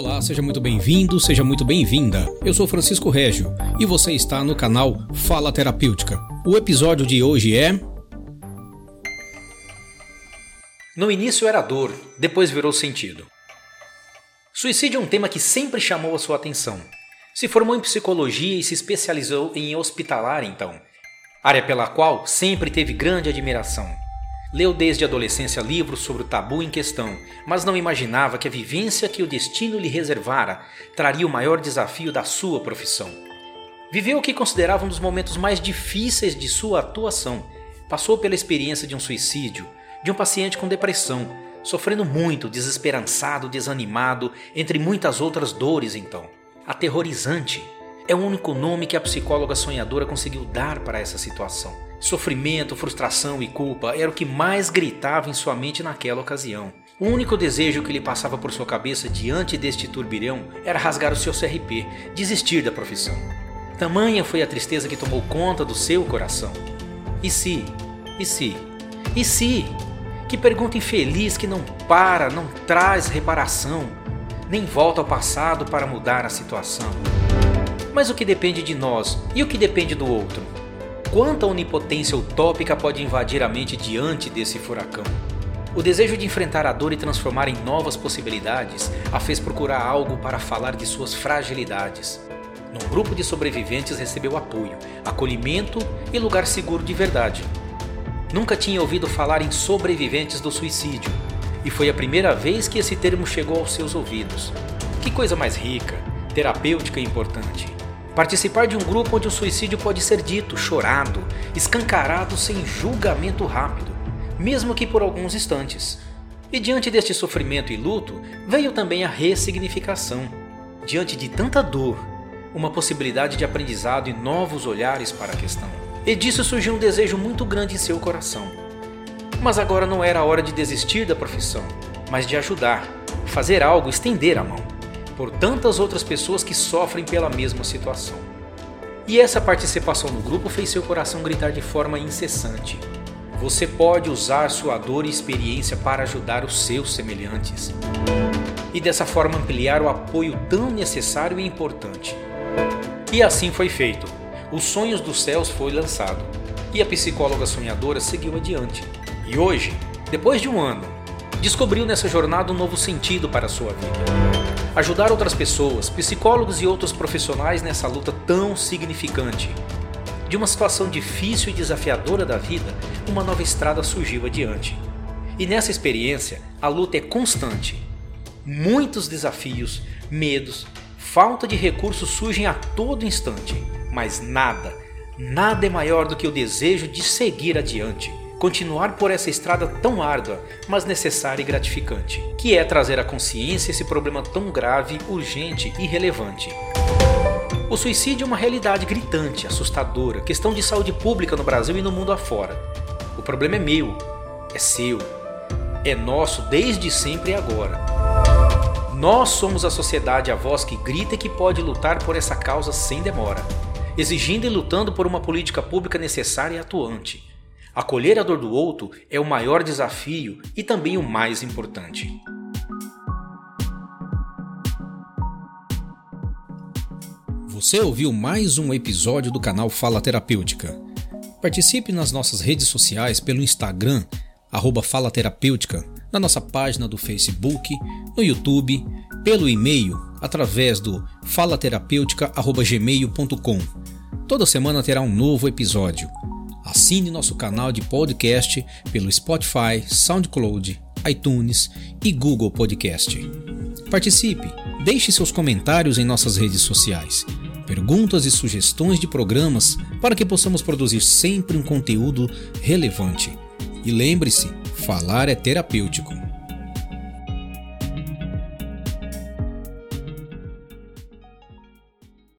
Olá, seja muito bem-vindo, seja muito bem-vinda. Eu sou Francisco Régio e você está no canal Fala Terapêutica. O episódio de hoje é. No início era dor, depois virou sentido. Suicídio é um tema que sempre chamou a sua atenção. Se formou em psicologia e se especializou em hospitalar, então, área pela qual sempre teve grande admiração. Leu desde a adolescência livros sobre o tabu em questão, mas não imaginava que a vivência que o destino lhe reservara traria o maior desafio da sua profissão. Viveu o que considerava um dos momentos mais difíceis de sua atuação. Passou pela experiência de um suicídio, de um paciente com depressão, sofrendo muito, desesperançado, desanimado, entre muitas outras dores então. Aterrorizante é o único nome que a psicóloga sonhadora conseguiu dar para essa situação. Sofrimento, frustração e culpa era o que mais gritava em sua mente naquela ocasião. O único desejo que lhe passava por sua cabeça diante deste turbilhão era rasgar o seu CRP, desistir da profissão. Tamanha foi a tristeza que tomou conta do seu coração. E se? E se? E se? Que pergunta infeliz que não para, não traz reparação, nem volta ao passado para mudar a situação. Mas o que depende de nós e o que depende do outro? Quanta onipotência utópica pode invadir a mente diante desse furacão? O desejo de enfrentar a dor e transformar em novas possibilidades a fez procurar algo para falar de suas fragilidades. Num grupo de sobreviventes recebeu apoio, acolhimento e lugar seguro de verdade. Nunca tinha ouvido falar em sobreviventes do suicídio, e foi a primeira vez que esse termo chegou aos seus ouvidos. Que coisa mais rica, terapêutica e importante. Participar de um grupo onde o suicídio pode ser dito, chorado, escancarado sem julgamento rápido, mesmo que por alguns instantes. E diante deste sofrimento e luto, veio também a ressignificação. Diante de tanta dor, uma possibilidade de aprendizado e novos olhares para a questão. E disso surgiu um desejo muito grande em seu coração. Mas agora não era a hora de desistir da profissão, mas de ajudar, fazer algo, estender a mão por tantas outras pessoas que sofrem pela mesma situação. E essa participação no grupo fez seu coração gritar de forma incessante. Você pode usar sua dor e experiência para ajudar os seus semelhantes. E dessa forma ampliar o apoio tão necessário e importante. E assim foi feito. Os Sonhos dos Céus foi lançado. E a psicóloga sonhadora seguiu adiante. E hoje, depois de um ano, descobriu nessa jornada um novo sentido para a sua vida ajudar outras pessoas, psicólogos e outros profissionais nessa luta tão significante. De uma situação difícil e desafiadora da vida, uma nova estrada surgiu adiante. E nessa experiência, a luta é constante. Muitos desafios, medos, falta de recursos surgem a todo instante, mas nada, nada é maior do que o desejo de seguir adiante continuar por essa estrada tão árdua, mas necessária e gratificante, que é trazer à consciência esse problema tão grave, urgente e relevante. O suicídio é uma realidade gritante, assustadora, questão de saúde pública no Brasil e no mundo afora. O problema é meu, é seu, é nosso desde sempre e agora. Nós somos a sociedade, a voz que grita e que pode lutar por essa causa sem demora, exigindo e lutando por uma política pública necessária e atuante Acolher a dor do outro é o maior desafio e também o mais importante. Você ouviu mais um episódio do canal Fala Terapêutica. Participe nas nossas redes sociais pelo Instagram, arroba Fala Terapêutica, na nossa página do Facebook, no YouTube, pelo e-mail, através do falaterapêutica.gmail.com. Toda semana terá um novo episódio. Assine nosso canal de podcast pelo Spotify, SoundCloud, iTunes e Google Podcast. Participe, deixe seus comentários em nossas redes sociais, perguntas e sugestões de programas para que possamos produzir sempre um conteúdo relevante. E lembre-se, falar é terapêutico.